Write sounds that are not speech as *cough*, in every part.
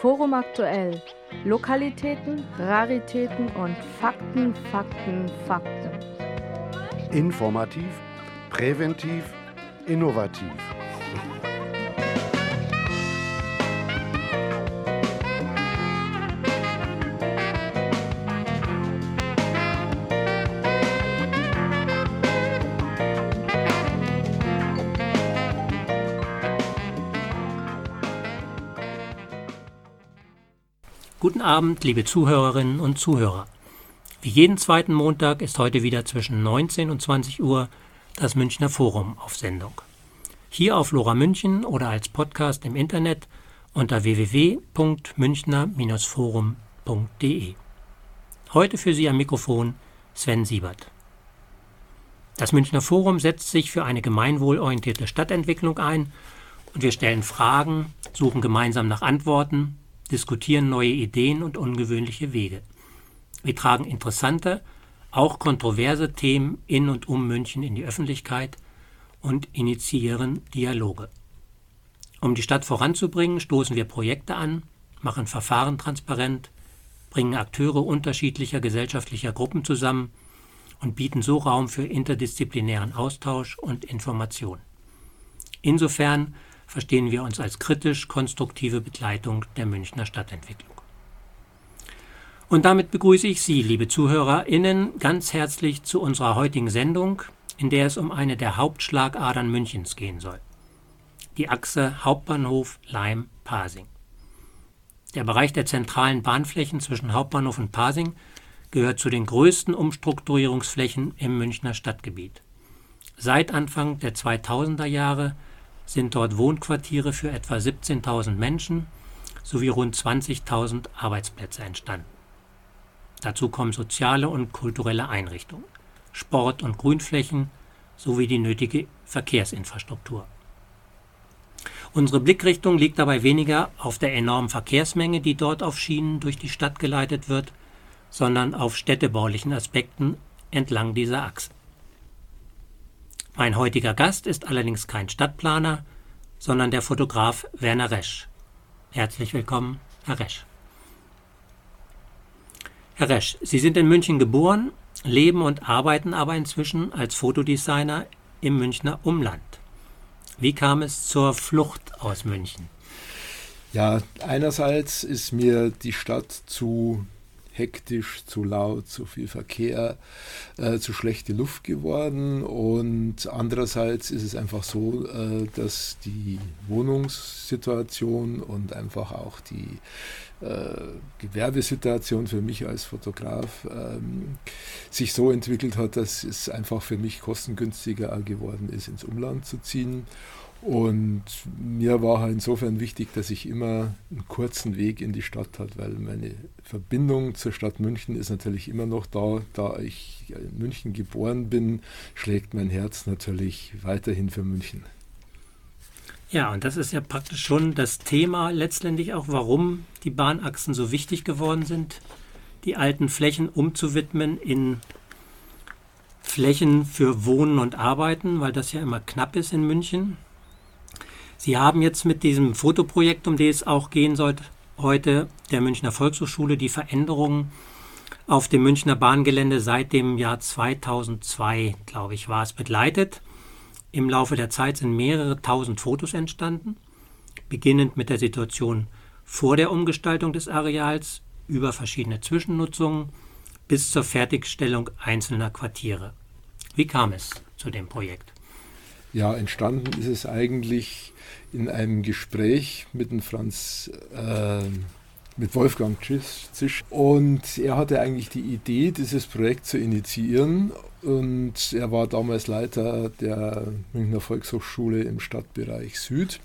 Forum aktuell. Lokalitäten, Raritäten und Fakten, Fakten, Fakten. Informativ, präventiv, innovativ. Guten Abend, liebe Zuhörerinnen und Zuhörer. Wie jeden zweiten Montag ist heute wieder zwischen 19 und 20 Uhr das Münchner Forum auf Sendung. Hier auf Lora München oder als Podcast im Internet unter www.münchner-forum.de. Heute für Sie am Mikrofon Sven Siebert. Das Münchner Forum setzt sich für eine gemeinwohlorientierte Stadtentwicklung ein und wir stellen Fragen, suchen gemeinsam nach Antworten diskutieren neue Ideen und ungewöhnliche Wege. Wir tragen interessante, auch kontroverse Themen in und um München in die Öffentlichkeit und initiieren Dialoge. Um die Stadt voranzubringen, stoßen wir Projekte an, machen Verfahren transparent, bringen Akteure unterschiedlicher gesellschaftlicher Gruppen zusammen und bieten so Raum für interdisziplinären Austausch und Information. Insofern verstehen wir uns als kritisch-konstruktive Begleitung der Münchner Stadtentwicklung. Und damit begrüße ich Sie, liebe ZuhörerInnen, ganz herzlich zu unserer heutigen Sendung, in der es um eine der Hauptschlagadern Münchens gehen soll. Die Achse Hauptbahnhof Leim-Pasing. Der Bereich der zentralen Bahnflächen zwischen Hauptbahnhof und Pasing gehört zu den größten Umstrukturierungsflächen im Münchner Stadtgebiet. Seit Anfang der 2000er Jahre sind dort Wohnquartiere für etwa 17.000 Menschen sowie rund 20.000 Arbeitsplätze entstanden. Dazu kommen soziale und kulturelle Einrichtungen, Sport- und Grünflächen sowie die nötige Verkehrsinfrastruktur. Unsere Blickrichtung liegt dabei weniger auf der enormen Verkehrsmenge, die dort auf Schienen durch die Stadt geleitet wird, sondern auf städtebaulichen Aspekten entlang dieser Achse. Mein heutiger Gast ist allerdings kein Stadtplaner, sondern der Fotograf Werner Resch. Herzlich willkommen, Herr Resch. Herr Resch, Sie sind in München geboren, leben und arbeiten aber inzwischen als Fotodesigner im Münchner Umland. Wie kam es zur Flucht aus München? Ja, einerseits ist mir die Stadt zu hektisch, zu laut, zu viel Verkehr, äh, zu schlechte Luft geworden. Und andererseits ist es einfach so, äh, dass die Wohnungssituation und einfach auch die äh, Gewerbesituation für mich als Fotograf ähm, sich so entwickelt hat, dass es einfach für mich kostengünstiger geworden ist, ins Umland zu ziehen. Und mir war halt insofern wichtig, dass ich immer einen kurzen Weg in die Stadt hatte, weil meine Verbindung zur Stadt München ist natürlich immer noch da. Da ich in München geboren bin, schlägt mein Herz natürlich weiterhin für München. Ja, und das ist ja praktisch schon das Thema letztendlich auch, warum die Bahnachsen so wichtig geworden sind, die alten Flächen umzuwidmen in Flächen für Wohnen und Arbeiten, weil das ja immer knapp ist in München. Sie haben jetzt mit diesem Fotoprojekt, um das es auch gehen sollte, heute der Münchner Volkshochschule die Veränderungen auf dem Münchner Bahngelände seit dem Jahr 2002, glaube ich, war es begleitet. Im Laufe der Zeit sind mehrere tausend Fotos entstanden, beginnend mit der Situation vor der Umgestaltung des Areals über verschiedene Zwischennutzungen bis zur Fertigstellung einzelner Quartiere. Wie kam es zu dem Projekt? Ja, entstanden ist es eigentlich in einem Gespräch mit dem Franz, äh, mit Wolfgang Zisch. Und er hatte eigentlich die Idee, dieses Projekt zu initiieren. Und er war damals Leiter der Münchner Volkshochschule im Stadtbereich Süd.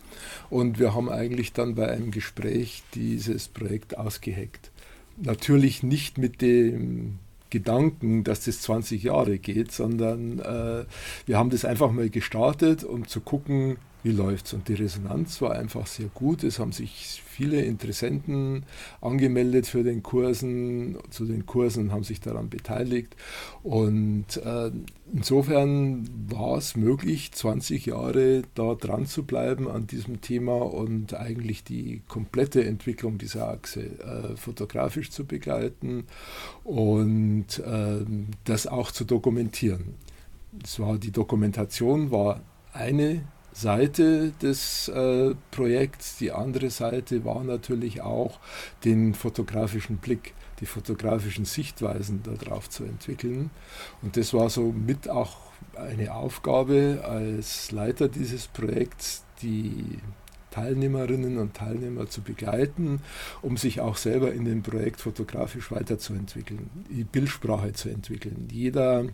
Und wir haben eigentlich dann bei einem Gespräch dieses Projekt ausgeheckt. Natürlich nicht mit dem Gedanken, dass das 20 Jahre geht, sondern äh, wir haben das einfach mal gestartet, um zu gucken, wie läuft's? Und die Resonanz war einfach sehr gut. Es haben sich viele Interessenten angemeldet für den Kursen, zu den Kursen haben sich daran beteiligt. Und äh, insofern war es möglich, 20 Jahre da dran zu bleiben an diesem Thema und eigentlich die komplette Entwicklung dieser Achse äh, fotografisch zu begleiten und äh, das auch zu dokumentieren. Es war, die Dokumentation war eine Seite des äh, Projekts. Die andere Seite war natürlich auch den fotografischen Blick, die fotografischen Sichtweisen darauf zu entwickeln. Und das war so mit auch eine Aufgabe als Leiter dieses Projekts, die Teilnehmerinnen und Teilnehmer zu begleiten, um sich auch selber in dem Projekt fotografisch weiterzuentwickeln, die Bildsprache zu entwickeln. Jeder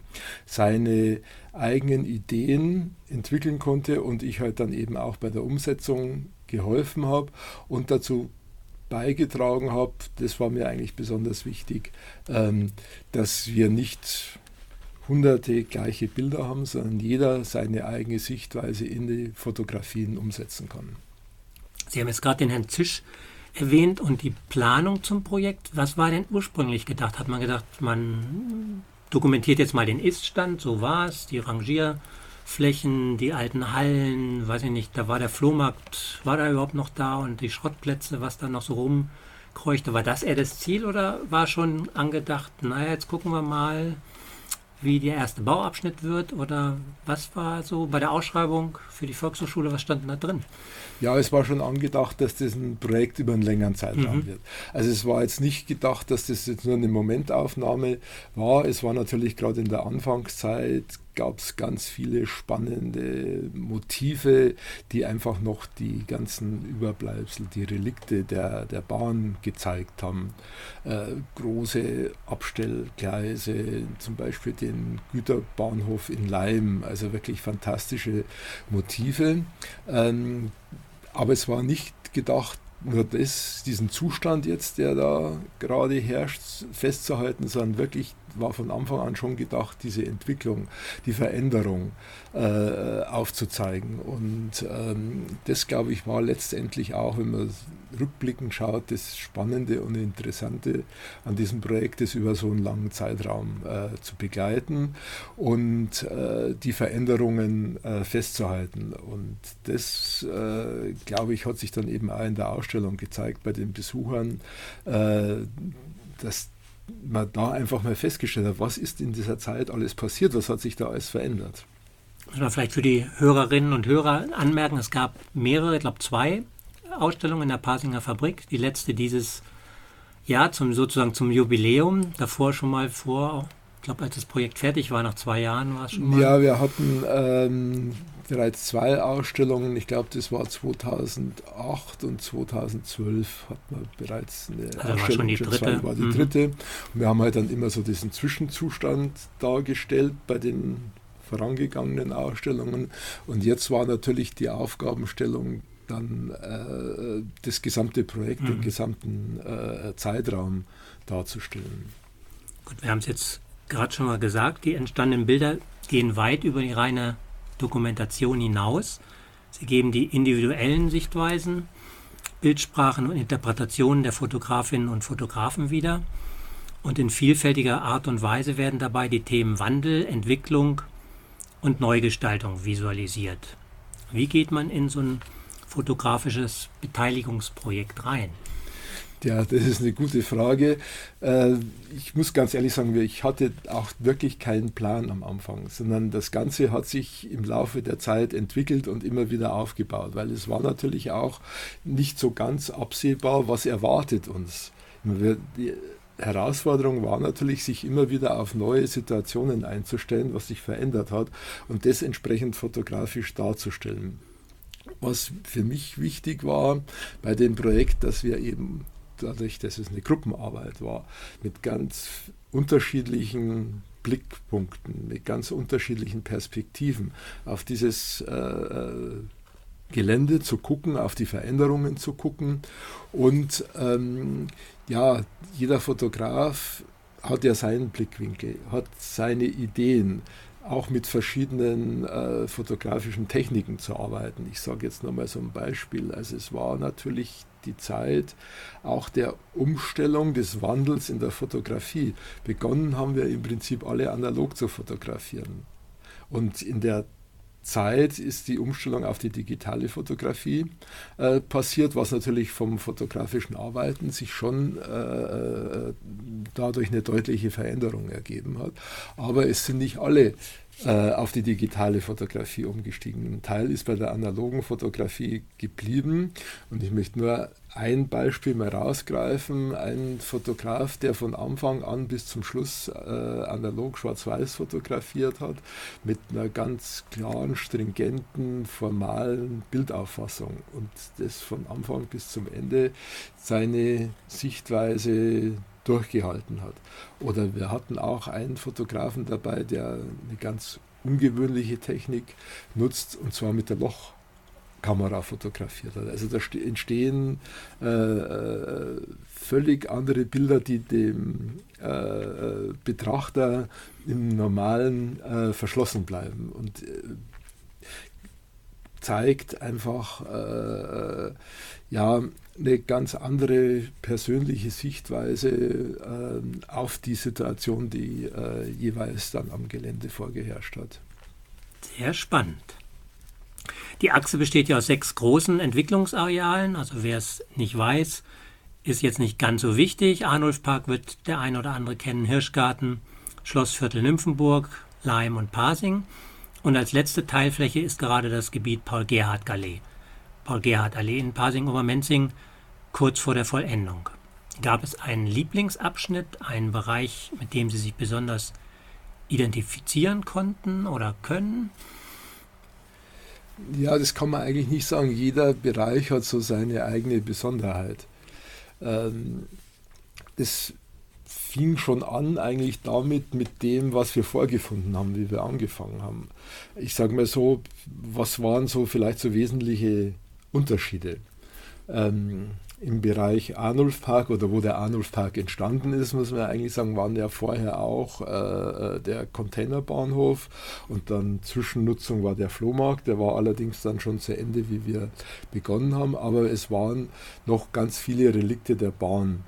seine eigenen Ideen entwickeln konnte und ich halt dann eben auch bei der Umsetzung geholfen habe und dazu beigetragen habe, das war mir eigentlich besonders wichtig, ähm, dass wir nicht hunderte gleiche Bilder haben, sondern jeder seine eigene Sichtweise in die Fotografien umsetzen kann. Sie haben jetzt gerade den Herrn Zisch erwähnt und die Planung zum Projekt. Was war denn ursprünglich gedacht? Hat man gedacht, man dokumentiert jetzt mal den Ist-Stand, so war es, die Rangierflächen, die alten Hallen, weiß ich nicht, da war der Flohmarkt, war da überhaupt noch da und die Schrottplätze, was da noch so rumkreuchte. War das eher das Ziel oder war schon angedacht, naja, jetzt gucken wir mal, wie der erste Bauabschnitt wird oder was war so bei der Ausschreibung für die Volkshochschule, was stand da drin? Ja, es war schon angedacht, dass das ein Projekt über einen längeren Zeitraum mhm. wird. Also es war jetzt nicht gedacht, dass das jetzt nur eine Momentaufnahme war. Es war natürlich gerade in der Anfangszeit gab es ganz viele spannende Motive, die einfach noch die ganzen Überbleibsel, die Relikte der, der Bahn gezeigt haben. Äh, große Abstellgleise, zum Beispiel den Güterbahnhof in Leim, also wirklich fantastische Motive. Ähm, aber es war nicht gedacht, nur das, diesen Zustand jetzt, der da gerade herrscht, festzuhalten, sondern wirklich war von Anfang an schon gedacht, diese Entwicklung, die Veränderung äh, aufzuzeigen. Und ähm, das, glaube ich, war letztendlich auch, wenn man rückblickend schaut, das Spannende und Interessante an diesem Projekt, das über so einen langen Zeitraum äh, zu begleiten und äh, die Veränderungen äh, festzuhalten. Und das, äh, glaube ich, hat sich dann eben auch in der Ausstellung gezeigt bei den Besuchern, äh, dass man da einfach mal festgestellt hat, was ist in dieser Zeit alles passiert, was hat sich da alles verändert. Muss man vielleicht für die Hörerinnen und Hörer anmerken, es gab mehrere, ich glaube zwei Ausstellungen in der Pasinger Fabrik. Die letzte dieses Jahr zum, sozusagen zum Jubiläum, davor schon mal vor, ich glaube, als das Projekt fertig war, nach zwei Jahren war es schon mal. Ja, wir hatten ähm, bereits zwei Ausstellungen. Ich glaube, das war 2008 und 2012 hat man bereits eine also Ausstellung. War schon die schon dritte. Zwei, war die mhm. dritte. Und wir haben halt dann immer so diesen Zwischenzustand dargestellt bei den vorangegangenen Ausstellungen. Und jetzt war natürlich die Aufgabenstellung, dann äh, das gesamte Projekt, mhm. den gesamten äh, Zeitraum darzustellen. Gut, wir haben es jetzt gerade schon mal gesagt, die entstandenen Bilder gehen weit über die reine Dokumentation hinaus. Sie geben die individuellen Sichtweisen, Bildsprachen und Interpretationen der Fotografinnen und Fotografen wieder. Und in vielfältiger Art und Weise werden dabei die Themen Wandel, Entwicklung und Neugestaltung visualisiert. Wie geht man in so ein fotografisches Beteiligungsprojekt rein? Ja, das ist eine gute Frage. Äh, ich muss ganz ehrlich sagen, ich hatte auch wirklich keinen Plan am Anfang, sondern das Ganze hat sich im Laufe der Zeit entwickelt und immer wieder aufgebaut, weil es war natürlich auch nicht so ganz absehbar, was erwartet uns. Die Herausforderung war natürlich, sich immer wieder auf neue Situationen einzustellen, was sich verändert hat und das entsprechend fotografisch darzustellen. Was für mich wichtig war bei dem Projekt, dass wir eben dadurch, dass es eine Gruppenarbeit war, mit ganz unterschiedlichen Blickpunkten, mit ganz unterschiedlichen Perspektiven auf dieses äh, äh, Gelände zu gucken, auf die Veränderungen zu gucken. Und ähm, ja, jeder Fotograf hat ja seinen Blickwinkel, hat seine Ideen auch mit verschiedenen äh, fotografischen Techniken zu arbeiten. Ich sage jetzt nochmal so ein Beispiel. Also es war natürlich die Zeit auch der Umstellung des Wandels in der Fotografie. Begonnen haben wir im Prinzip alle analog zu fotografieren. Und in der Zeit ist die Umstellung auf die digitale Fotografie äh, passiert, was natürlich vom fotografischen Arbeiten sich schon äh, äh, dadurch eine deutliche Veränderung ergeben hat. Aber es sind nicht alle äh, auf die digitale Fotografie umgestiegen. Ein Teil ist bei der analogen Fotografie geblieben und ich möchte nur ein Beispiel mal rausgreifen. Ein Fotograf, der von Anfang an bis zum Schluss äh, analog schwarz-weiß fotografiert hat, mit einer ganz klaren, stringenten, formalen Bildauffassung und das von Anfang bis zum Ende seine Sichtweise durchgehalten hat. Oder wir hatten auch einen Fotografen dabei, der eine ganz ungewöhnliche Technik nutzt, und zwar mit der Lochkamera fotografiert hat. Also da entstehen äh, äh, völlig andere Bilder, die dem äh, Betrachter im normalen äh, verschlossen bleiben. Und äh, zeigt einfach äh, ja, eine ganz andere persönliche Sichtweise äh, auf die Situation, die äh, jeweils dann am Gelände vorgeherrscht hat. Sehr spannend. Die Achse besteht ja aus sechs großen Entwicklungsarealen. Also wer es nicht weiß, ist jetzt nicht ganz so wichtig. Arnulfpark wird der ein oder andere kennen, Hirschgarten, Schlossviertel Nymphenburg, Leim und Pasing. Und als letzte Teilfläche ist gerade das Gebiet Paul-Gerhardt-Allee. Paul-Gerhardt-Allee in Pasing-Obermenzing kurz vor der Vollendung. Gab es einen Lieblingsabschnitt, einen Bereich, mit dem Sie sich besonders identifizieren konnten oder können? Ja, das kann man eigentlich nicht sagen. Jeder Bereich hat so seine eigene Besonderheit. Ähm, das fing schon an eigentlich damit, mit dem, was wir vorgefunden haben, wie wir angefangen haben. Ich sage mal so, was waren so vielleicht so wesentliche Unterschiede? Ähm, im Bereich Arnulf Park oder wo der Arnulf Park entstanden ist, muss man eigentlich sagen, waren ja vorher auch äh, äh, der Containerbahnhof und dann Zwischennutzung war der Flohmarkt, der war allerdings dann schon zu Ende, wie wir begonnen haben, aber es waren noch ganz viele Relikte der Bahn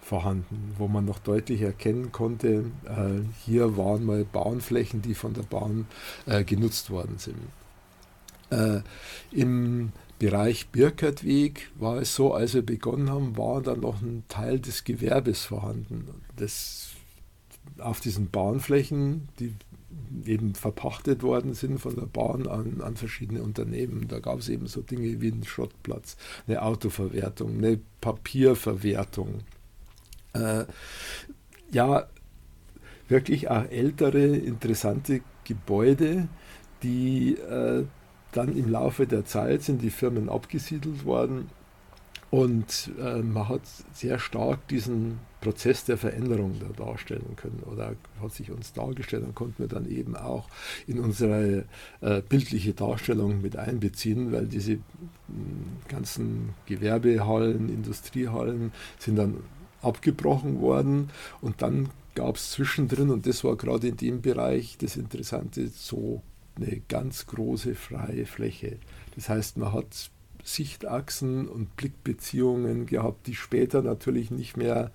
vorhanden, wo man noch deutlich erkennen konnte, äh, hier waren mal Bahnflächen, die von der Bahn äh, genutzt worden sind. Äh, Im Bereich Birkertweg war es so, als wir begonnen haben, war dann noch ein Teil des Gewerbes vorhanden. Das auf diesen Bahnflächen, die eben verpachtet worden sind von der Bahn an, an verschiedene Unternehmen. Da gab es eben so Dinge wie einen Schrottplatz, eine Autoverwertung, eine Papierverwertung. Äh, ja, wirklich auch ältere, interessante Gebäude, die äh, dann im Laufe der Zeit sind die Firmen abgesiedelt worden und äh, man hat sehr stark diesen Prozess der Veränderung da darstellen können oder hat sich uns dargestellt und konnten wir dann eben auch in unsere äh, bildliche Darstellung mit einbeziehen, weil diese ganzen Gewerbehallen, Industriehallen sind dann abgebrochen worden und dann gab es zwischendrin, und das war gerade in dem Bereich das Interessante, so eine ganz große freie Fläche. Das heißt, man hat Sichtachsen und Blickbeziehungen gehabt, die später natürlich nicht mehr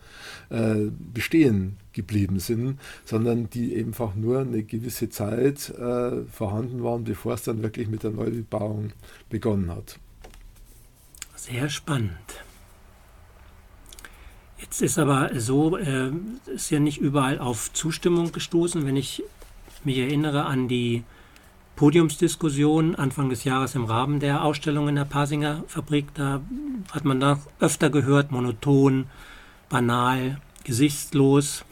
äh, bestehen geblieben sind, sondern die einfach nur eine gewisse Zeit äh, vorhanden waren, bevor es dann wirklich mit der Neubebauung begonnen hat. Sehr spannend. Jetzt ist aber so, äh, ist ja nicht überall auf Zustimmung gestoßen. Wenn ich mich erinnere an die Podiumsdiskussion Anfang des Jahres im Rahmen der Ausstellung in der Pasinger Fabrik. Da hat man da öfter gehört, monoton, banal, gesichtslos,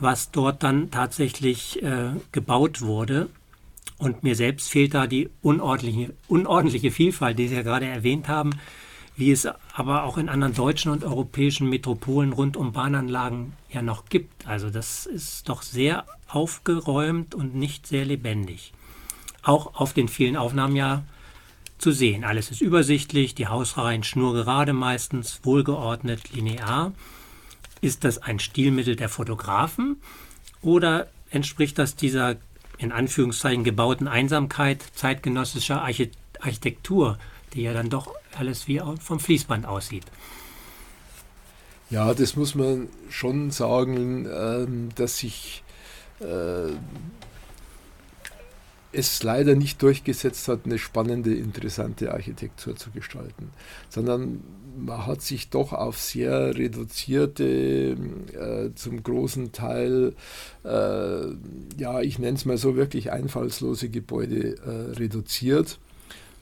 was dort dann tatsächlich äh, gebaut wurde. Und mir selbst fehlt da die unordentliche, unordentliche Vielfalt, die Sie ja gerade erwähnt haben, wie es aber auch in anderen deutschen und europäischen Metropolen rund um Bahnanlagen ja noch gibt. Also das ist doch sehr aufgeräumt und nicht sehr lebendig auch auf den vielen Aufnahmen ja zu sehen. Alles ist übersichtlich, die Hausreihen schnurgerade meistens, wohlgeordnet, linear. Ist das ein Stilmittel der Fotografen oder entspricht das dieser in Anführungszeichen gebauten Einsamkeit zeitgenössischer Architektur, die ja dann doch alles wie vom Fließband aussieht. Ja, das muss man schon sagen, ähm, dass sich äh, es leider nicht durchgesetzt hat, eine spannende, interessante Architektur zu gestalten, sondern man hat sich doch auf sehr reduzierte, äh, zum großen Teil, äh, ja, ich nenne es mal so wirklich einfallslose Gebäude äh, reduziert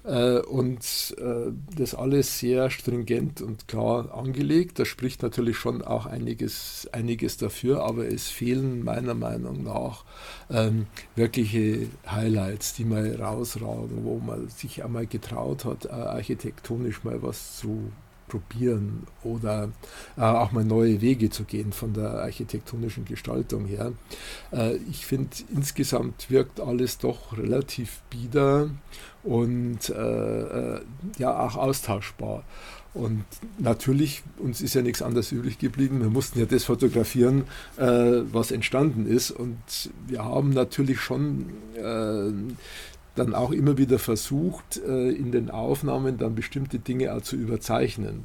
und äh, das alles sehr stringent und klar angelegt. Da spricht natürlich schon auch einiges, einiges dafür, aber es fehlen meiner Meinung nach ähm, wirkliche Highlights, die mal rausragen, wo man sich einmal getraut hat, äh, architektonisch mal was zu probieren oder äh, auch mal neue Wege zu gehen von der architektonischen Gestaltung her. Äh, ich finde, insgesamt wirkt alles doch relativ bieder und äh, äh, ja auch austauschbar. Und natürlich, uns ist ja nichts anderes übrig geblieben. Wir mussten ja das fotografieren, äh, was entstanden ist. Und wir haben natürlich schon äh, dann auch immer wieder versucht, äh, in den Aufnahmen dann bestimmte Dinge auch zu überzeichnen,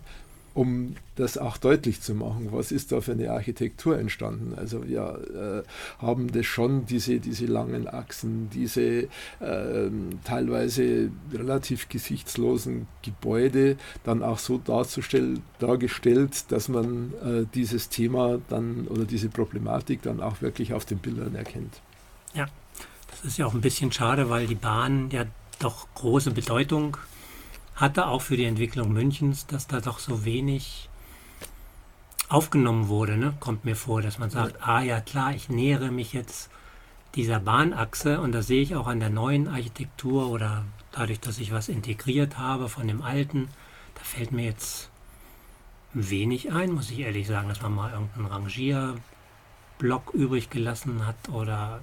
um das auch deutlich zu machen, was ist da für eine Architektur entstanden. Also wir äh, haben das schon, diese, diese langen Achsen, diese äh, teilweise relativ gesichtslosen Gebäude dann auch so dargestellt, dass man äh, dieses Thema dann oder diese Problematik dann auch wirklich auf den Bildern erkennt. Ja. Das ist ja auch ein bisschen schade, weil die Bahn ja doch große Bedeutung hatte, auch für die Entwicklung Münchens, dass da doch so wenig aufgenommen wurde. Ne? Kommt mir vor, dass man sagt, ja. ah ja klar, ich nähere mich jetzt dieser Bahnachse und da sehe ich auch an der neuen Architektur oder dadurch, dass ich was integriert habe von dem alten, da fällt mir jetzt wenig ein, muss ich ehrlich sagen, dass man mal irgendeinen Rangierblock übrig gelassen hat oder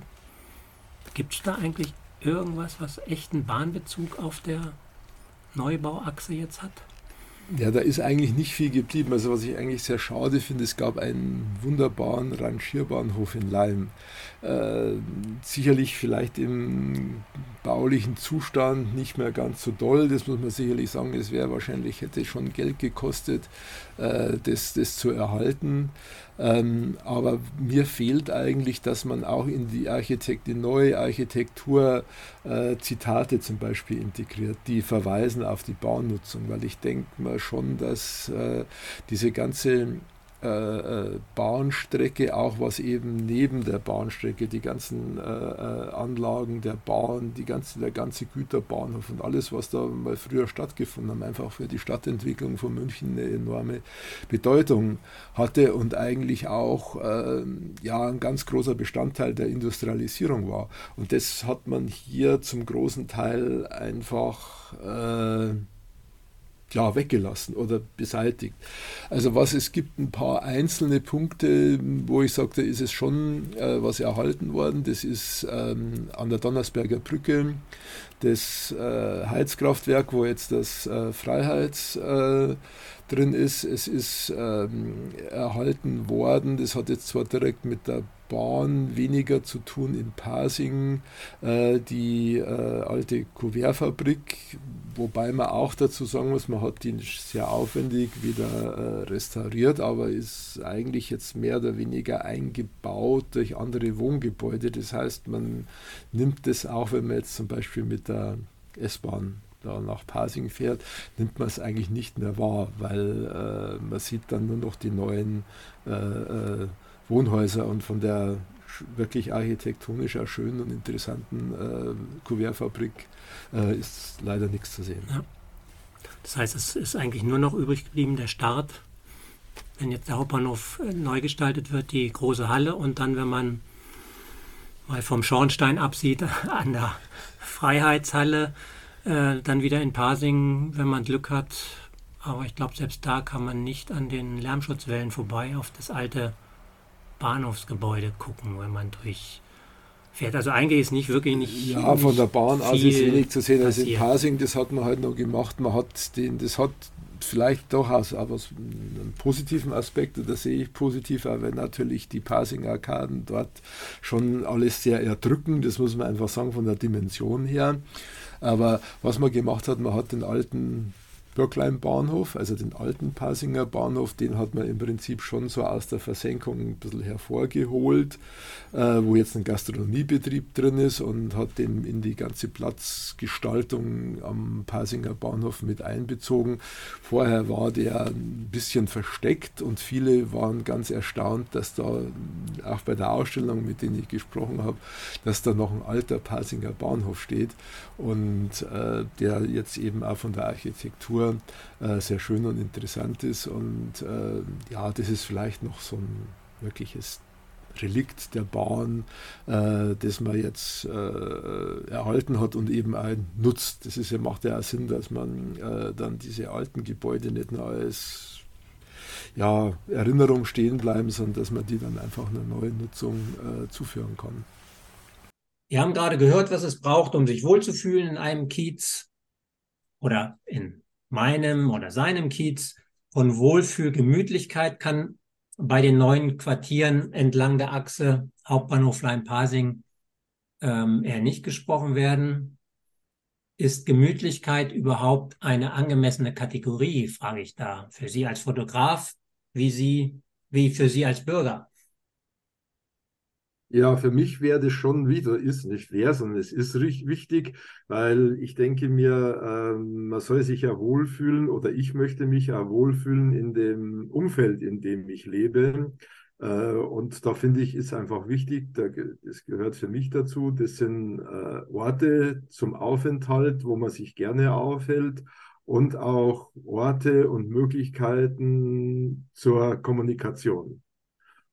Gibt es da eigentlich irgendwas, was echten Bahnbezug auf der Neubauachse jetzt hat? Ja, da ist eigentlich nicht viel geblieben. Also was ich eigentlich sehr schade finde, es gab einen wunderbaren Rangierbahnhof in Leim. Äh, sicherlich vielleicht im baulichen Zustand nicht mehr ganz so doll, das muss man sicherlich sagen. Es wäre wahrscheinlich, hätte schon Geld gekostet, äh, das, das zu erhalten. Ähm, aber mir fehlt eigentlich, dass man auch in die, Architekt, die neue Architektur äh, Zitate zum Beispiel integriert, die verweisen auf die Baunutzung, weil ich denke mal schon, dass äh, diese ganze Bahnstrecke, auch was eben neben der Bahnstrecke, die ganzen äh, äh, Anlagen der Bahn, die ganze, der ganze Güterbahnhof und alles, was da mal früher stattgefunden hat, einfach für die Stadtentwicklung von München eine enorme Bedeutung hatte und eigentlich auch äh, ja, ein ganz großer Bestandteil der Industrialisierung war. Und das hat man hier zum großen Teil einfach äh, ja, weggelassen oder beseitigt. Also was es gibt ein paar einzelne Punkte, wo ich sage, da ist es schon äh, was erhalten worden. Das ist ähm, an der Donnersberger Brücke das äh, Heizkraftwerk, wo jetzt das äh, Freiheits äh, drin ist. Es ist ähm, erhalten worden. Das hat jetzt zwar direkt mit der Bahn weniger zu tun in Pasing, äh, die äh, alte Kuvertfabrik, wobei man auch dazu sagen muss, man hat die sehr aufwendig wieder äh, restauriert, aber ist eigentlich jetzt mehr oder weniger eingebaut durch andere Wohngebäude. Das heißt, man nimmt das auch, wenn man jetzt zum Beispiel mit der S-Bahn da nach Pasing fährt, nimmt man es eigentlich nicht mehr wahr, weil äh, man sieht dann nur noch die neuen äh, äh, Wohnhäuser und von der wirklich architektonisch auch schönen und interessanten äh, Kuvertfabrik äh, ist leider nichts zu sehen. Ja. Das heißt, es ist eigentlich nur noch übrig geblieben der Start, wenn jetzt der Hauptbahnhof äh, neu gestaltet wird, die große Halle und dann, wenn man mal vom Schornstein absieht, *laughs* an der Freiheitshalle, äh, dann wieder in Pasing, wenn man Glück hat. Aber ich glaube, selbst da kann man nicht an den Lärmschutzwellen vorbei auf das alte Bahnhofsgebäude gucken, wenn man durch fährt. Also eigentlich ist nicht wirklich nicht. Ja, von der Bahn aus ist wenig zu sehen. Also in Pasing, das hat man halt noch gemacht. Man hat den, das hat vielleicht durchaus aber einen positiven Aspekt, und das sehe ich positiv, weil natürlich die Passing-Arkaden dort schon alles sehr erdrückend, das muss man einfach sagen von der Dimension her. Aber was man gemacht hat, man hat den alten Bürklein Bahnhof, also den alten Passinger Bahnhof, den hat man im Prinzip schon so aus der Versenkung ein bisschen hervorgeholt, äh, wo jetzt ein Gastronomiebetrieb drin ist und hat den in die ganze Platzgestaltung am Passinger Bahnhof mit einbezogen. Vorher war der ein bisschen versteckt und viele waren ganz erstaunt, dass da auch bei der Ausstellung, mit denen ich gesprochen habe, dass da noch ein alter Passinger Bahnhof steht und äh, der jetzt eben auch von der Architektur äh, sehr schön und interessant ist. Und äh, ja, das ist vielleicht noch so ein wirkliches Relikt der Bahn, äh, das man jetzt äh, erhalten hat und eben auch nutzt. Das ist macht ja auch Sinn, dass man äh, dann diese alten Gebäude nicht nur als ja, Erinnerung stehen bleiben, sondern dass man die dann einfach einer neuen Nutzung äh, zuführen kann. Wir haben gerade gehört, was es braucht, um sich wohlzufühlen in einem Kiez oder in meinem oder seinem Kiez von Wohlfühl, Gemütlichkeit kann bei den neuen Quartieren entlang der Achse Hauptbahnhof Leim-Pasing ähm, eher nicht gesprochen werden. Ist Gemütlichkeit überhaupt eine angemessene Kategorie, frage ich da, für Sie als Fotograf, wie Sie, wie für Sie als Bürger? Ja, für mich wäre das schon wieder, ist nicht wer, sondern es ist wichtig, weil ich denke mir, äh, man soll sich ja wohlfühlen oder ich möchte mich ja wohlfühlen in dem Umfeld, in dem ich lebe. Äh, und da finde ich, ist einfach wichtig, da, das gehört für mich dazu, das sind äh, Orte zum Aufenthalt, wo man sich gerne aufhält und auch Orte und Möglichkeiten zur Kommunikation.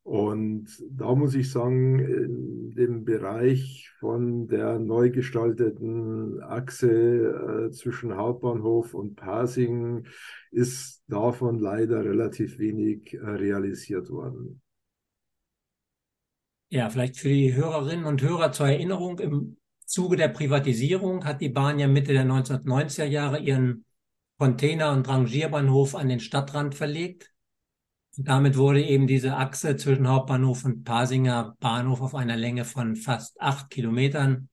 Und da muss ich sagen, in dem Bereich von der neu gestalteten Achse äh, zwischen Hauptbahnhof und Pasing ist davon leider relativ wenig äh, realisiert worden. Ja, vielleicht für die Hörerinnen und Hörer zur Erinnerung, im Zuge der Privatisierung hat die Bahn ja Mitte der 1990er Jahre ihren Container- und Rangierbahnhof an den Stadtrand verlegt damit wurde eben diese Achse zwischen Hauptbahnhof und Pasinger Bahnhof auf einer Länge von fast acht Kilometern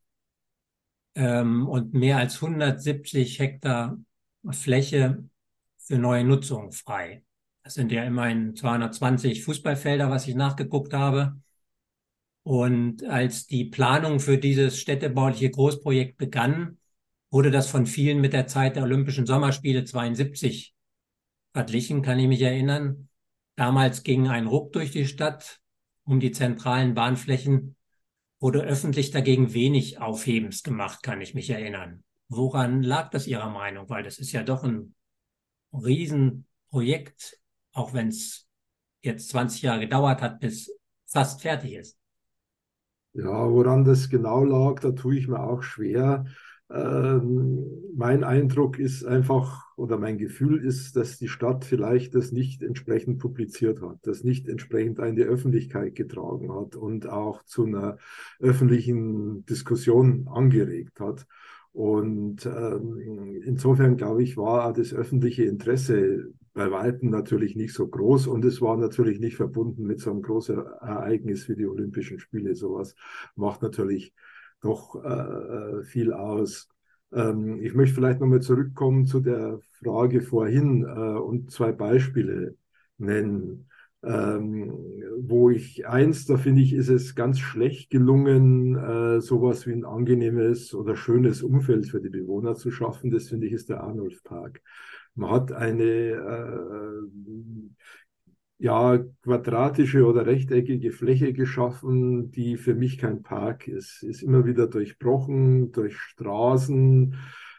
ähm, und mehr als 170 Hektar Fläche für neue Nutzung frei. Das sind ja immerhin 220 Fußballfelder, was ich nachgeguckt habe. Und als die Planung für dieses städtebauliche Großprojekt begann, wurde das von vielen mit der Zeit der Olympischen Sommerspiele 72 verglichen, kann ich mich erinnern. Damals ging ein Ruck durch die Stadt um die zentralen Bahnflächen, wurde öffentlich dagegen wenig Aufhebens gemacht, kann ich mich erinnern. Woran lag das Ihrer Meinung? Weil das ist ja doch ein Riesenprojekt, auch wenn es jetzt 20 Jahre gedauert hat, bis fast fertig ist. Ja, woran das genau lag, da tue ich mir auch schwer. Ähm, mein Eindruck ist einfach, oder mein Gefühl ist, dass die Stadt vielleicht das nicht entsprechend publiziert hat, das nicht entsprechend in die Öffentlichkeit getragen hat und auch zu einer öffentlichen Diskussion angeregt hat. Und ähm, insofern, glaube ich, war das öffentliche Interesse bei Weitem natürlich nicht so groß und es war natürlich nicht verbunden mit so einem großen Ereignis wie die Olympischen Spiele. Sowas macht natürlich doch äh, äh, viel aus. Ähm, ich möchte vielleicht nochmal zurückkommen zu der Frage vorhin äh, und zwei Beispiele nennen. Ähm, wo ich eins, da finde ich, ist es ganz schlecht gelungen, äh, sowas wie ein angenehmes oder schönes Umfeld für die Bewohner zu schaffen. Das finde ich ist der Arnulf Park. Man hat eine äh, ja, quadratische oder rechteckige Fläche geschaffen, die für mich kein Park ist. Ist immer wieder durchbrochen durch Straßen,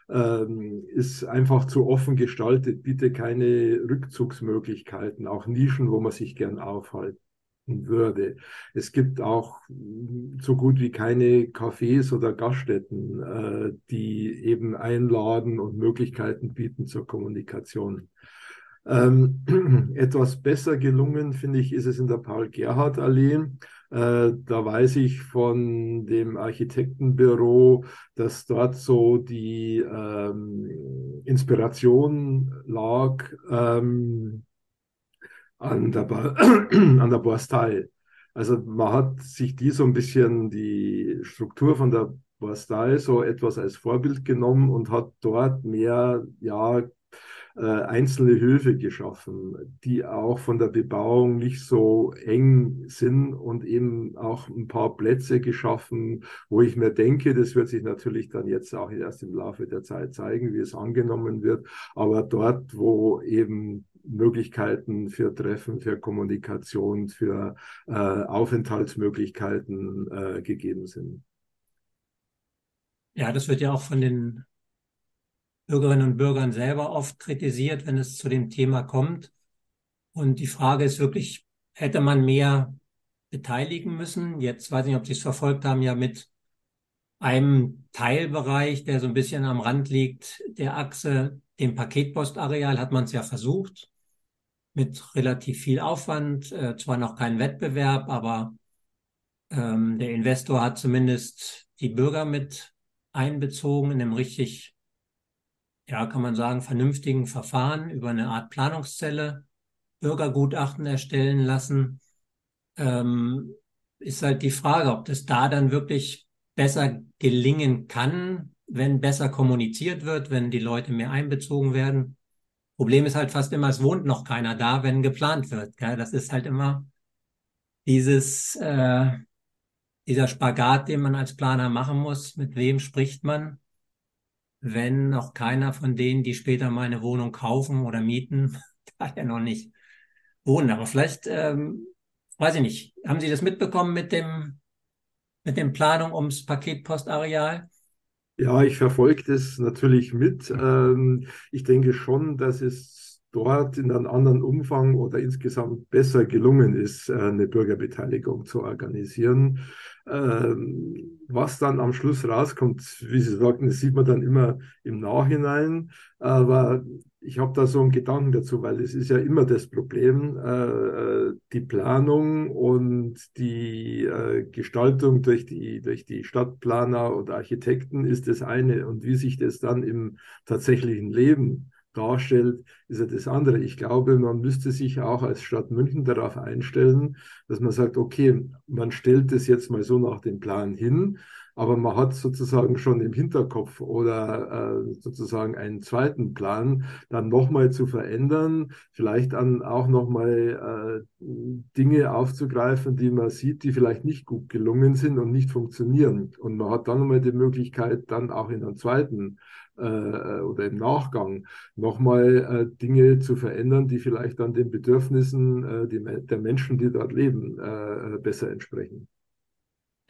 ähm, ist einfach zu offen gestaltet, bietet keine Rückzugsmöglichkeiten, auch Nischen, wo man sich gern aufhalten würde. Es gibt auch so gut wie keine Cafés oder Gaststätten, äh, die eben einladen und Möglichkeiten bieten zur Kommunikation. Ähm, *clears throat* etwas besser gelungen, finde ich, ist es in der Paul-Gerhardt-Allee. Äh, da weiß ich von dem Architektenbüro, dass dort so die ähm, Inspiration lag ähm, an der, *clears throat* an der Borstal. Also man hat sich die so ein bisschen die Struktur von der Borstal so etwas als Vorbild genommen und hat dort mehr ja, einzelne Höfe geschaffen, die auch von der Bebauung nicht so eng sind und eben auch ein paar Plätze geschaffen, wo ich mir denke, das wird sich natürlich dann jetzt auch erst im Laufe der Zeit zeigen, wie es angenommen wird, aber dort, wo eben Möglichkeiten für Treffen, für Kommunikation, für äh, Aufenthaltsmöglichkeiten äh, gegeben sind. Ja, das wird ja auch von den Bürgerinnen und Bürgern selber oft kritisiert, wenn es zu dem Thema kommt. Und die Frage ist wirklich, hätte man mehr beteiligen müssen? Jetzt weiß ich nicht, ob Sie es verfolgt haben, ja mit einem Teilbereich, der so ein bisschen am Rand liegt, der Achse, dem Paketpostareal, hat man es ja versucht. Mit relativ viel Aufwand, äh, zwar noch kein Wettbewerb, aber ähm, der Investor hat zumindest die Bürger mit einbezogen in einem richtig ja, kann man sagen, vernünftigen Verfahren über eine Art Planungszelle Bürgergutachten erstellen lassen, ähm, ist halt die Frage, ob das da dann wirklich besser gelingen kann, wenn besser kommuniziert wird, wenn die Leute mehr einbezogen werden. Problem ist halt fast immer, es wohnt noch keiner da, wenn geplant wird. Gell? Das ist halt immer dieses, äh, dieser Spagat, den man als Planer machen muss. Mit wem spricht man? Wenn noch keiner von denen, die später meine Wohnung kaufen oder mieten, *laughs* da ja noch nicht wohnen. Aber vielleicht, ähm, weiß ich nicht, haben Sie das mitbekommen mit dem, mit dem Planung ums Paketpostareal? Ja, ich verfolge das natürlich mit. Ähm, ich denke schon, dass es dort in einem anderen Umfang oder insgesamt besser gelungen ist, äh, eine Bürgerbeteiligung zu organisieren. Ähm, was dann am Schluss rauskommt, wie Sie sagten, das sieht man dann immer im Nachhinein. Aber ich habe da so einen Gedanken dazu, weil es ist ja immer das Problem, äh, die Planung und die äh, Gestaltung durch die, durch die Stadtplaner oder Architekten ist das eine. Und wie sich das dann im tatsächlichen Leben darstellt, ist ja das andere. Ich glaube, man müsste sich auch als Stadt München darauf einstellen, dass man sagt, okay, man stellt das jetzt mal so nach dem Plan hin, aber man hat sozusagen schon im Hinterkopf oder äh, sozusagen einen zweiten Plan, dann nochmal zu verändern, vielleicht dann auch nochmal äh, Dinge aufzugreifen, die man sieht, die vielleicht nicht gut gelungen sind und nicht funktionieren. Und man hat dann nochmal die Möglichkeit, dann auch in einem zweiten oder im Nachgang nochmal äh, Dinge zu verändern, die vielleicht dann den Bedürfnissen äh, die, der Menschen, die dort leben, äh, besser entsprechen.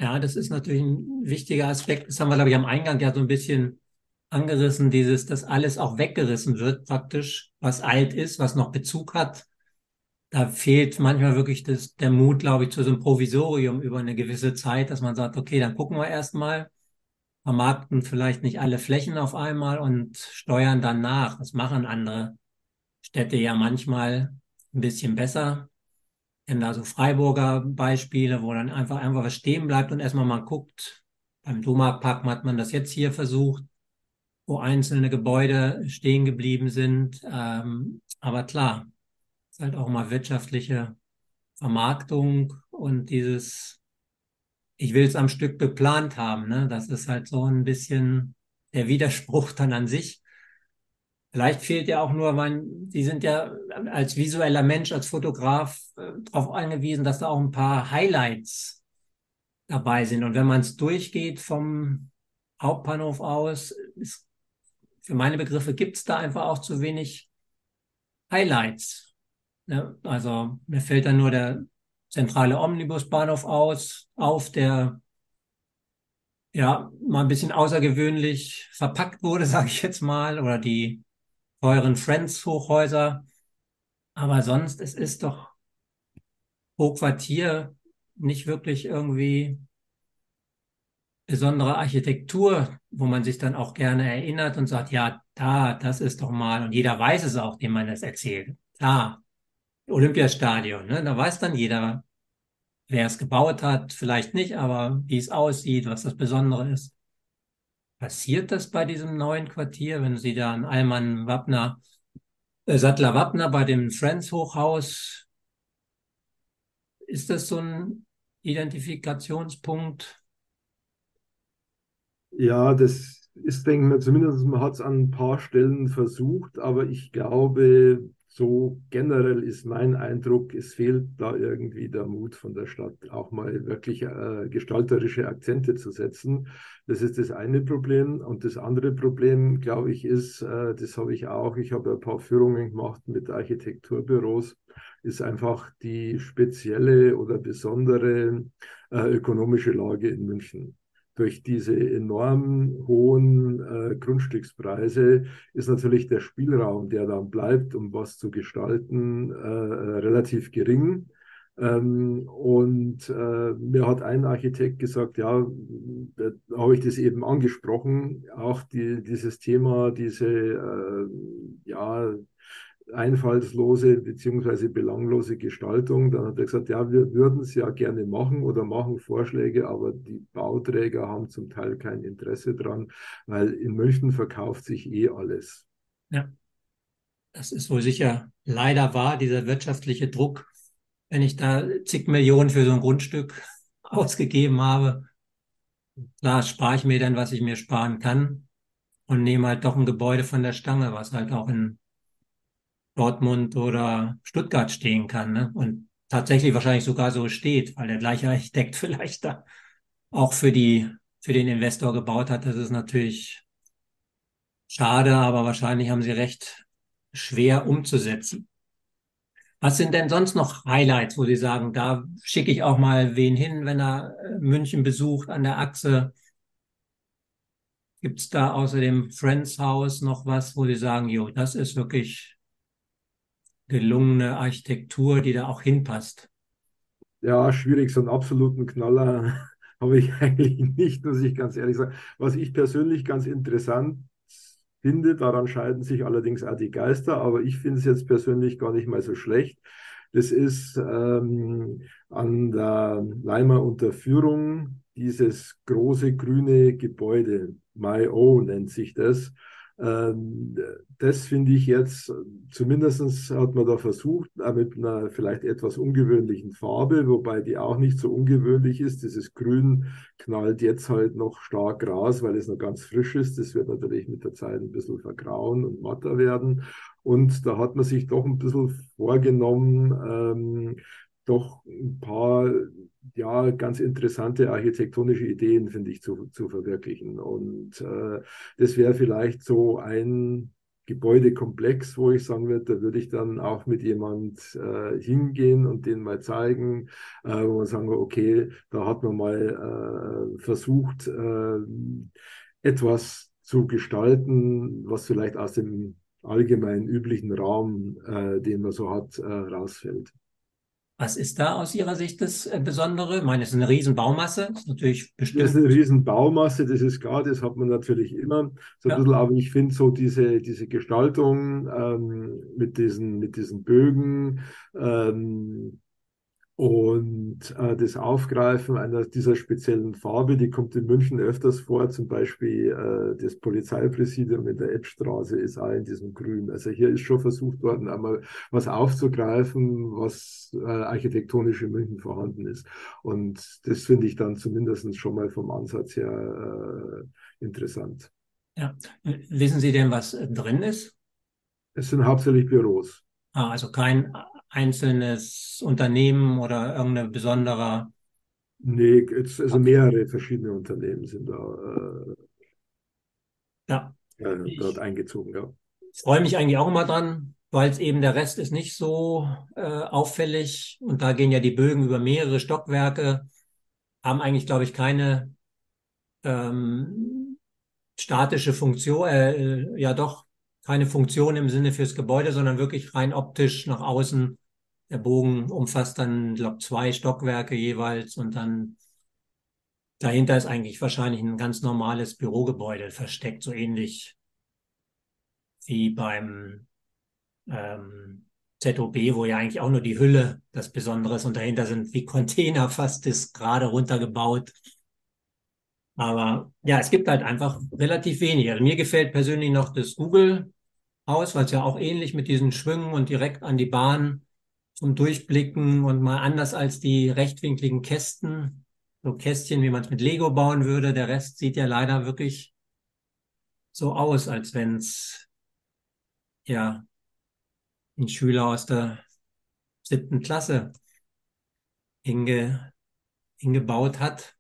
Ja, das ist natürlich ein wichtiger Aspekt. Das haben wir, glaube ich, am Eingang ja so ein bisschen angerissen, dieses, dass alles auch weggerissen wird, praktisch, was alt ist, was noch Bezug hat. Da fehlt manchmal wirklich das, der Mut, glaube ich, zu so einem Provisorium über eine gewisse Zeit, dass man sagt, okay, dann gucken wir erstmal, vermarkten vielleicht nicht alle Flächen auf einmal und steuern dann nach. Das machen andere Städte ja manchmal ein bisschen besser. Kenne da so Freiburger Beispiele, wo dann einfach einfach was stehen bleibt und erstmal mal guckt. Beim Domarkpark hat man das jetzt hier versucht, wo einzelne Gebäude stehen geblieben sind. Ähm, aber klar, ist halt auch mal wirtschaftliche Vermarktung und dieses ich will es am Stück geplant haben. Ne? Das ist halt so ein bisschen der Widerspruch dann an sich. Vielleicht fehlt ja auch nur, mein, die sind ja als visueller Mensch, als Fotograf äh, darauf angewiesen, dass da auch ein paar Highlights dabei sind. Und wenn man es durchgeht vom Hauptbahnhof aus, ist, für meine Begriffe gibt es da einfach auch zu wenig Highlights. Ne? Also mir fällt dann nur der zentrale Omnibusbahnhof aus, auf, der ja mal ein bisschen außergewöhnlich verpackt wurde, *laughs* sage ich jetzt mal, oder die teuren Friends-Hochhäuser. Aber sonst, es ist doch pro Quartier nicht wirklich irgendwie besondere Architektur, wo man sich dann auch gerne erinnert und sagt, ja, da, das ist doch mal, und jeder weiß es auch, dem man das erzählt. klar, Olympiastadion, ne? Da weiß dann jeder, wer es gebaut hat, vielleicht nicht, aber wie es aussieht, was das Besondere ist. Passiert das bei diesem neuen Quartier, wenn Sie da an Allmann Wappner, äh, Sattler Wappner bei dem Friends Hochhaus, ist das so ein Identifikationspunkt? Ja, das ist, denke ich zumindest man hat es an ein paar Stellen versucht, aber ich glaube, so generell ist mein Eindruck, es fehlt da irgendwie der Mut von der Stadt, auch mal wirklich äh, gestalterische Akzente zu setzen. Das ist das eine Problem. Und das andere Problem, glaube ich, ist, äh, das habe ich auch, ich habe ein paar Führungen gemacht mit Architekturbüros, ist einfach die spezielle oder besondere äh, ökonomische Lage in München durch diese enorm hohen äh, Grundstückspreise ist natürlich der Spielraum, der dann bleibt, um was zu gestalten, äh, relativ gering. Ähm, und äh, mir hat ein Architekt gesagt, ja, da habe ich das eben angesprochen, auch die, dieses Thema, diese äh, ja, einfallslose beziehungsweise belanglose Gestaltung. Dann hat er gesagt, ja, wir würden es ja gerne machen oder machen Vorschläge, aber die Bauträger haben zum Teil kein Interesse dran, weil in München verkauft sich eh alles. Ja, das ist wohl sicher leider wahr, dieser wirtschaftliche Druck. Wenn ich da zig Millionen für so ein Grundstück *laughs* ausgegeben habe, klar spare ich mir dann, was ich mir sparen kann und nehme halt doch ein Gebäude von der Stange, was halt auch in Dortmund oder Stuttgart stehen kann. Ne? Und tatsächlich wahrscheinlich sogar so steht, weil der gleiche Architekt *laughs* vielleicht da auch für die, für den Investor gebaut hat. Das ist natürlich schade, aber wahrscheinlich haben sie recht schwer umzusetzen. Was sind denn sonst noch Highlights, wo Sie sagen, da schicke ich auch mal wen hin, wenn er äh, München besucht an der Achse? Gibt es da außer dem Friends House noch was, wo Sie sagen, jo, das ist wirklich gelungene Architektur, die da auch hinpasst? Ja, schwierig, so einen absoluten Knaller *laughs* habe ich eigentlich nicht, muss ich ganz ehrlich sagen. Was ich persönlich ganz interessant finde, daran scheiden sich allerdings auch die Geister, aber ich finde es jetzt persönlich gar nicht mal so schlecht. Das ist ähm, an der Leimer Unterführung dieses große grüne Gebäude, My O nennt sich das. Ähm, das finde ich jetzt, zumindest hat man da versucht, mit einer vielleicht etwas ungewöhnlichen Farbe, wobei die auch nicht so ungewöhnlich ist. Dieses Grün knallt jetzt halt noch stark raus, weil es noch ganz frisch ist. Das wird natürlich mit der Zeit ein bisschen vergrauen und matter werden. Und da hat man sich doch ein bisschen vorgenommen, ähm, doch ein paar ja, ganz interessante architektonische Ideen, finde ich, zu, zu verwirklichen. Und äh, das wäre vielleicht so ein Gebäudekomplex, wo ich sagen würde, da würde ich dann auch mit jemand äh, hingehen und den mal zeigen, äh, wo man sagen, okay, da hat man mal äh, versucht, äh, etwas zu gestalten, was vielleicht aus dem allgemeinen üblichen Raum, äh, den man so hat, äh, rausfällt. Was ist da aus Ihrer Sicht das äh, Besondere? Ich meine, es ist eine Riesenbaumasse, das ist natürlich bestimmt. Das ist eine Riesenbaumasse, das ist klar, das hat man natürlich immer. So ja. bisschen, aber ich finde so diese, diese Gestaltung ähm, mit, diesen, mit diesen Bögen, ähm, und äh, das Aufgreifen einer dieser speziellen Farbe, die kommt in München öfters vor, zum Beispiel äh, das Polizeipräsidium in der Eppstraße ist auch in diesem Grün. Also hier ist schon versucht worden, einmal was aufzugreifen, was äh, architektonisch in München vorhanden ist. Und das finde ich dann zumindest schon mal vom Ansatz her äh, interessant. Ja, wissen Sie denn, was drin ist? Es sind hauptsächlich Büros. Ah, also kein einzelnes Unternehmen oder irgendeine besondere? Nee, jetzt, also mehrere verschiedene Unternehmen sind da, äh, ja. äh, dort eingezogen. Ja. Ich freue mich eigentlich auch immer dran, weil es eben der Rest ist nicht so äh, auffällig und da gehen ja die Bögen über mehrere Stockwerke, haben eigentlich, glaube ich, keine ähm, statische Funktion, äh, ja doch, keine Funktion im Sinne fürs Gebäude, sondern wirklich rein optisch nach außen der Bogen umfasst dann, glaube zwei Stockwerke jeweils und dann dahinter ist eigentlich wahrscheinlich ein ganz normales Bürogebäude versteckt, so ähnlich wie beim ähm, ZOB, wo ja eigentlich auch nur die Hülle das Besondere ist und dahinter sind wie Container *laughs* fast das gerade runtergebaut. Aber ja, es gibt halt einfach relativ wenig. Also mir gefällt persönlich noch das Google-Haus, weil es ja auch ähnlich mit diesen Schwüngen und direkt an die Bahn zum Durchblicken und mal anders als die rechtwinkligen Kästen, so Kästchen, wie man es mit Lego bauen würde. Der Rest sieht ja leider wirklich so aus, als wenn es ja ein Schüler aus der siebten Klasse hinge, hingebaut hat.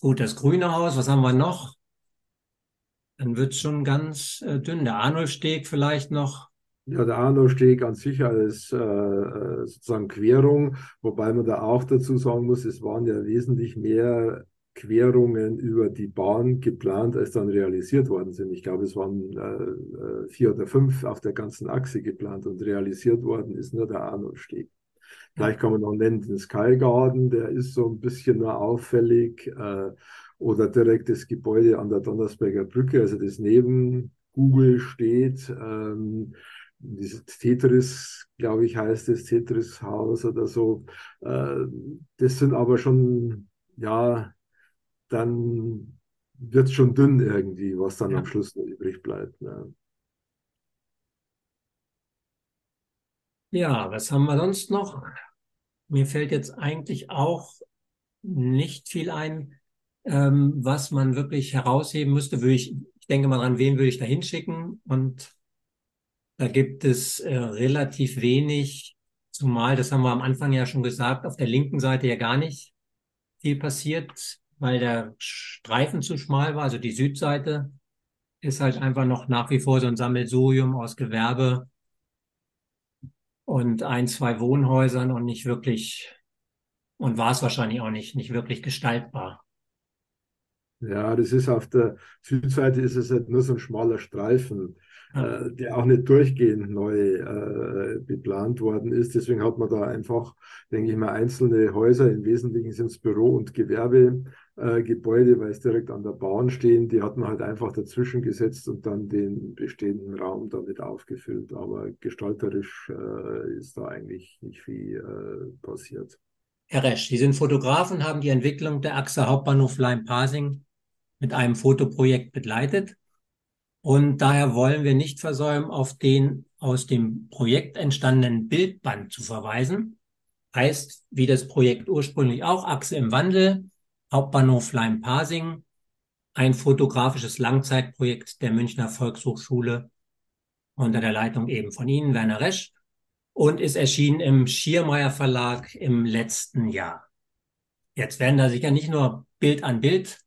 Gut, das grüne Haus, was haben wir noch? Dann wird es schon ganz äh, dünn. Der Arnoldsteg vielleicht noch. Ja, der Arnoldsteg an sich als äh, äh, sozusagen Querung, wobei man da auch dazu sagen muss, es waren ja wesentlich mehr Querungen über die Bahn geplant, als dann realisiert worden sind. Ich glaube, es waren äh, äh vier oder fünf auf der ganzen Achse geplant und realisiert worden ist nur der Arnoldsteg. Vielleicht kann man noch nennen den Sky Garden, der ist so ein bisschen nur auffällig. Äh, oder direkt das Gebäude an der Donnersberger Brücke, also das neben Google steht. Ähm, dieses Tetris, glaube ich, heißt es, Tetris-Haus oder so. Äh, das sind aber schon, ja, dann wird es schon dünn irgendwie, was dann ja. am Schluss noch übrig bleibt. Ne? Ja, was haben wir sonst noch? Mir fällt jetzt eigentlich auch nicht viel ein, ähm, was man wirklich herausheben müsste. Würde ich, ich denke mal dran, wen würde ich da hinschicken? Und da gibt es äh, relativ wenig, zumal, das haben wir am Anfang ja schon gesagt, auf der linken Seite ja gar nicht viel passiert, weil der Streifen zu schmal war. Also die Südseite ist halt einfach noch nach wie vor so ein Sammelsurium aus Gewerbe und ein, zwei Wohnhäusern und nicht wirklich, und war es wahrscheinlich auch nicht, nicht wirklich gestaltbar. Ja, das ist auf der Südseite ist es halt nur so ein schmaler Streifen. Äh, der auch nicht durchgehend neu äh, beplant worden ist. Deswegen hat man da einfach, denke ich mal, einzelne Häuser, im Wesentlichen sind es Büro- und Gewerbe, äh, weil es direkt an der Bahn stehen, die hat man halt einfach dazwischen gesetzt und dann den bestehenden Raum damit aufgefüllt. Aber gestalterisch äh, ist da eigentlich nicht viel äh, passiert. Herr Resch, Sie sind Fotograf und haben die Entwicklung der Achse Hauptbahnhof Leim-Pasing mit einem Fotoprojekt begleitet. Und daher wollen wir nicht versäumen, auf den aus dem Projekt entstandenen Bildband zu verweisen. Heißt, wie das Projekt ursprünglich auch, Achse im Wandel, Hauptbahnhof Leim-Pasing, ein fotografisches Langzeitprojekt der Münchner Volkshochschule unter der Leitung eben von Ihnen, Werner Resch, und ist erschienen im Schiermeier Verlag im letzten Jahr. Jetzt werden da sicher nicht nur Bild an Bild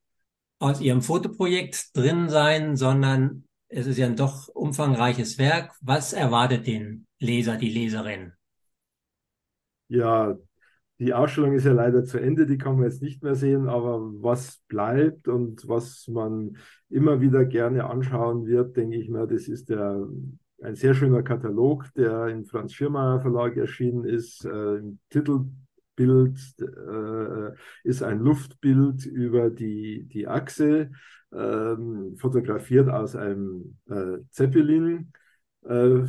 aus Ihrem Fotoprojekt drin sein, sondern es ist ja ein doch umfangreiches Werk. Was erwartet den Leser, die Leserin? Ja, die Ausstellung ist ja leider zu Ende, die kann man jetzt nicht mehr sehen, aber was bleibt und was man immer wieder gerne anschauen wird, denke ich mal, das ist der, ein sehr schöner Katalog, der im Franz Schirmayer Verlag erschienen ist. Äh, Im Titelbild äh, ist ein Luftbild über die, die Achse, äh, fotografiert aus einem äh, Zeppelin. Äh,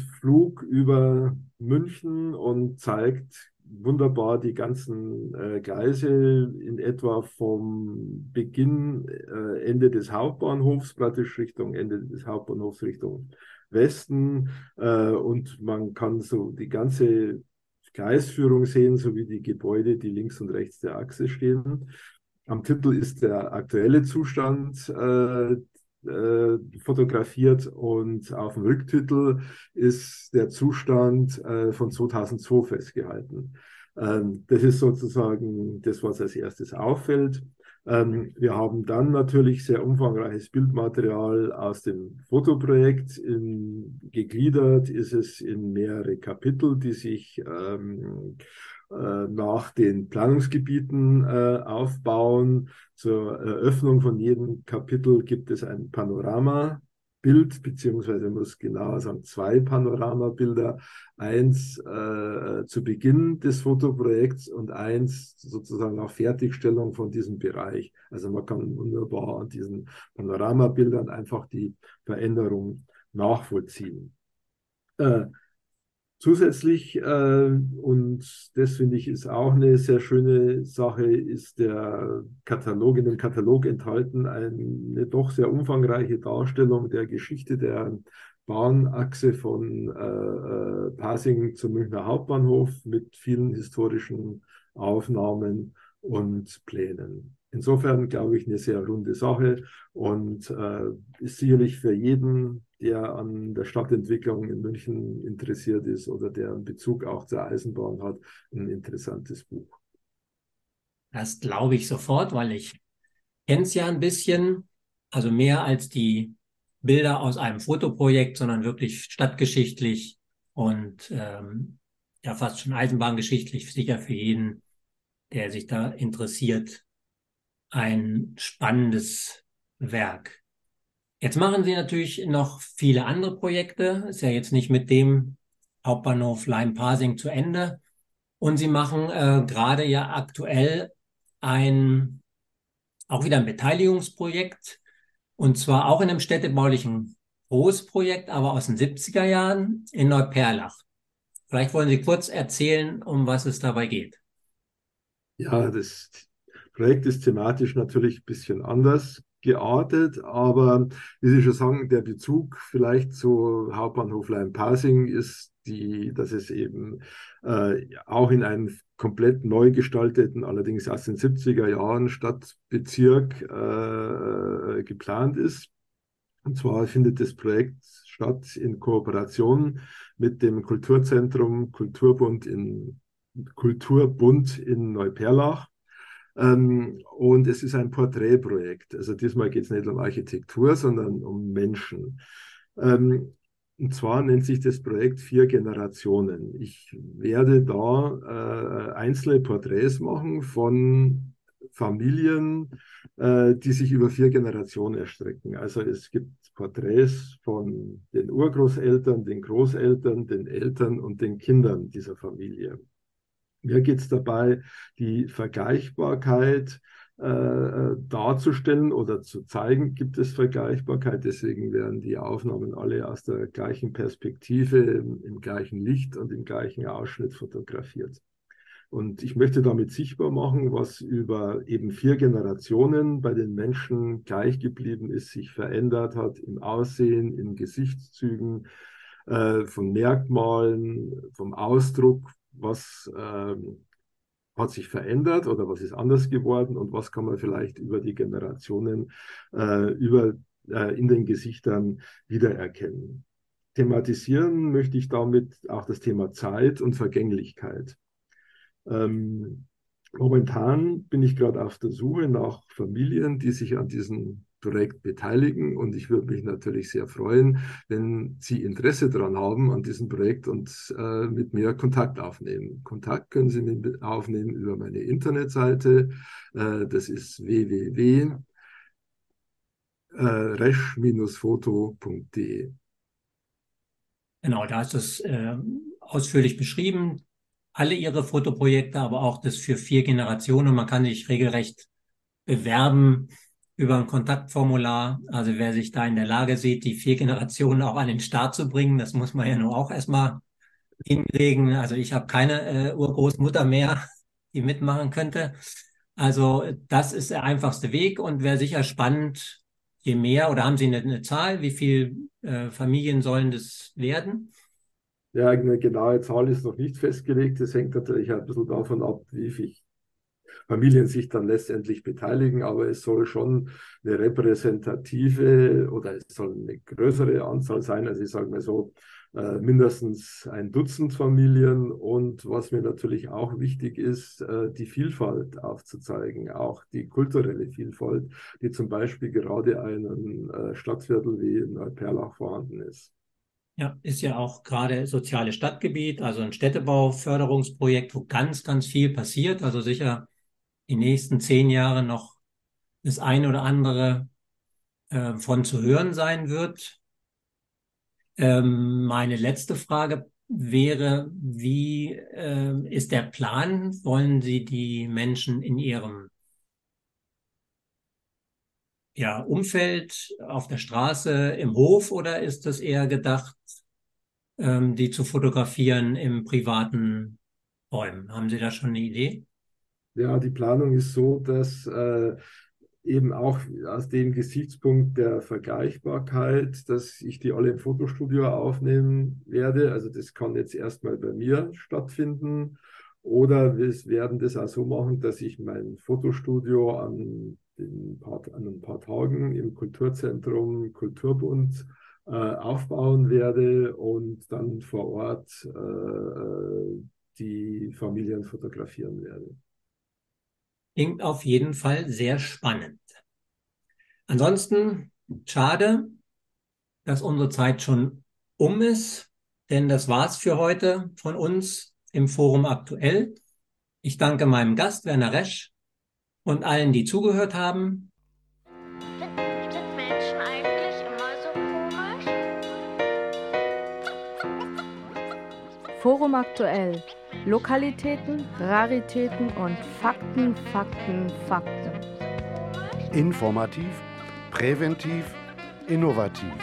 über München und zeigt wunderbar die ganzen äh, Gleise in etwa vom Beginn, äh, Ende des Hauptbahnhofs, praktisch Richtung Ende des Hauptbahnhofs Richtung Westen. Äh, und man kann so die ganze Gleisführung sehen, sowie die Gebäude, die links und rechts der Achse stehen. Am Titel ist der aktuelle Zustand äh, äh, fotografiert und auf dem Rücktitel ist der Zustand äh, von 2002 festgehalten. Ähm, das ist sozusagen das, was als erstes auffällt. Ähm, wir haben dann natürlich sehr umfangreiches Bildmaterial aus dem Fotoprojekt. In, gegliedert ist es in mehrere Kapitel, die sich ähm, äh, nach den Planungsgebieten äh, aufbauen. Zur Eröffnung von jedem Kapitel gibt es ein Panoramabild, beziehungsweise muss genauer sagen, zwei Panoramabilder. Eins äh, zu Beginn des Fotoprojekts und eins sozusagen nach Fertigstellung von diesem Bereich. Also man kann wunderbar an diesen Panoramabildern einfach die Veränderung nachvollziehen. Äh, Zusätzlich, äh, und das finde ich ist auch eine sehr schöne Sache, ist der Katalog, in dem Katalog enthalten eine doch sehr umfangreiche Darstellung der Geschichte der Bahnachse von äh, äh, Pasing zum Münchner Hauptbahnhof mit vielen historischen Aufnahmen und Plänen. Insofern glaube ich eine sehr runde Sache und äh, ist sicherlich für jeden, der an der Stadtentwicklung in München interessiert ist oder der einen Bezug auch zur Eisenbahn hat, ein interessantes Buch. Das glaube ich sofort, weil ich kenne es ja ein bisschen, also mehr als die Bilder aus einem Fotoprojekt, sondern wirklich stadtgeschichtlich und ähm, ja fast schon eisenbahngeschichtlich, sicher für jeden, der sich da interessiert, ein spannendes Werk. Jetzt machen Sie natürlich noch viele andere Projekte. Ist ja jetzt nicht mit dem Hauptbahnhof Leim Parsing zu Ende. Und Sie machen äh, gerade ja aktuell ein, auch wieder ein Beteiligungsprojekt. Und zwar auch in einem städtebaulichen Großprojekt, aber aus den 70er Jahren in Neuperlach. Vielleicht wollen Sie kurz erzählen, um was es dabei geht. Ja, das Projekt ist thematisch natürlich ein bisschen anders geartet, aber wie Sie schon sagen, der Bezug vielleicht zu Hauptbahnhof Leim-Pasing ist die, dass es eben äh, auch in einem komplett neu gestalteten, allerdings aus den 70er Jahren Stadtbezirk äh, geplant ist. Und zwar findet das Projekt statt in Kooperation mit dem Kulturzentrum Kulturbund in Kulturbund in Neuperlach. Ähm, und es ist ein Porträtprojekt. Also diesmal geht es nicht um Architektur, sondern um Menschen. Ähm, und zwar nennt sich das Projekt Vier Generationen. Ich werde da äh, einzelne Porträts machen von Familien, äh, die sich über vier Generationen erstrecken. Also es gibt Porträts von den Urgroßeltern, den Großeltern, den Eltern und den Kindern dieser Familie. Mir geht es dabei, die Vergleichbarkeit äh, darzustellen oder zu zeigen, gibt es Vergleichbarkeit. Deswegen werden die Aufnahmen alle aus der gleichen Perspektive, im, im gleichen Licht und im gleichen Ausschnitt fotografiert. Und ich möchte damit sichtbar machen, was über eben vier Generationen bei den Menschen gleich geblieben ist, sich verändert hat im Aussehen, in Gesichtszügen, äh, von Merkmalen, vom Ausdruck, was ähm, hat sich verändert oder was ist anders geworden und was kann man vielleicht über die Generationen äh, über, äh, in den Gesichtern wiedererkennen. Thematisieren möchte ich damit auch das Thema Zeit und Vergänglichkeit. Ähm, momentan bin ich gerade auf der Suche nach Familien, die sich an diesen Projekt beteiligen. Und ich würde mich natürlich sehr freuen, wenn Sie Interesse daran haben an diesem Projekt und äh, mit mir Kontakt aufnehmen. Kontakt können Sie mit aufnehmen über meine Internetseite. Äh, das ist www.resch-foto.de. Genau, da ist es äh, ausführlich beschrieben. Alle Ihre Fotoprojekte, aber auch das für vier Generationen. Man kann sich regelrecht bewerben über ein Kontaktformular. Also wer sich da in der Lage sieht, die vier Generationen auch an den Start zu bringen, das muss man ja nur auch erstmal hinlegen. Also ich habe keine äh, Urgroßmutter mehr, *laughs* die mitmachen könnte. Also das ist der einfachste Weg und wäre sicher spannend, je mehr, oder haben Sie eine, eine Zahl, wie viele äh, Familien sollen das werden? Ja, eine genaue Zahl ist noch nicht festgelegt. Das hängt natürlich ein bisschen davon ab, wie viel Familien sich dann letztendlich beteiligen, aber es soll schon eine repräsentative oder es soll eine größere Anzahl sein. Also ich sage mal so, äh, mindestens ein Dutzend Familien und was mir natürlich auch wichtig ist, äh, die Vielfalt aufzuzeigen, auch die kulturelle Vielfalt, die zum Beispiel gerade in einem äh, Stadtviertel wie Neuperlach vorhanden ist. Ja, ist ja auch gerade soziales Stadtgebiet, also ein Städtebauförderungsprojekt, wo ganz, ganz viel passiert. Also sicher die nächsten zehn Jahre noch das ein oder andere äh, von zu hören sein wird. Ähm, meine letzte Frage wäre, wie äh, ist der Plan? Wollen Sie die Menschen in ihrem ja, Umfeld, auf der Straße, im Hof oder ist das eher gedacht ähm, die zu fotografieren im privaten Räumen. Haben Sie da schon eine Idee? Ja, die Planung ist so, dass äh, eben auch aus dem Gesichtspunkt der Vergleichbarkeit, dass ich die alle im Fotostudio aufnehmen werde. Also das kann jetzt erstmal bei mir stattfinden. Oder wir werden das auch so machen, dass ich mein Fotostudio an, den paar, an ein paar Tagen im Kulturzentrum Kulturbund äh, aufbauen werde und dann vor Ort äh, äh die Familien fotografieren werde. Klingt auf jeden Fall sehr spannend. Ansonsten schade, dass unsere Zeit schon um ist, denn das war's für heute von uns im Forum aktuell. Ich danke meinem Gast Werner Resch und allen, die zugehört haben. Forum aktuell. Lokalitäten, Raritäten und Fakten, Fakten, Fakten. Informativ, präventiv, innovativ.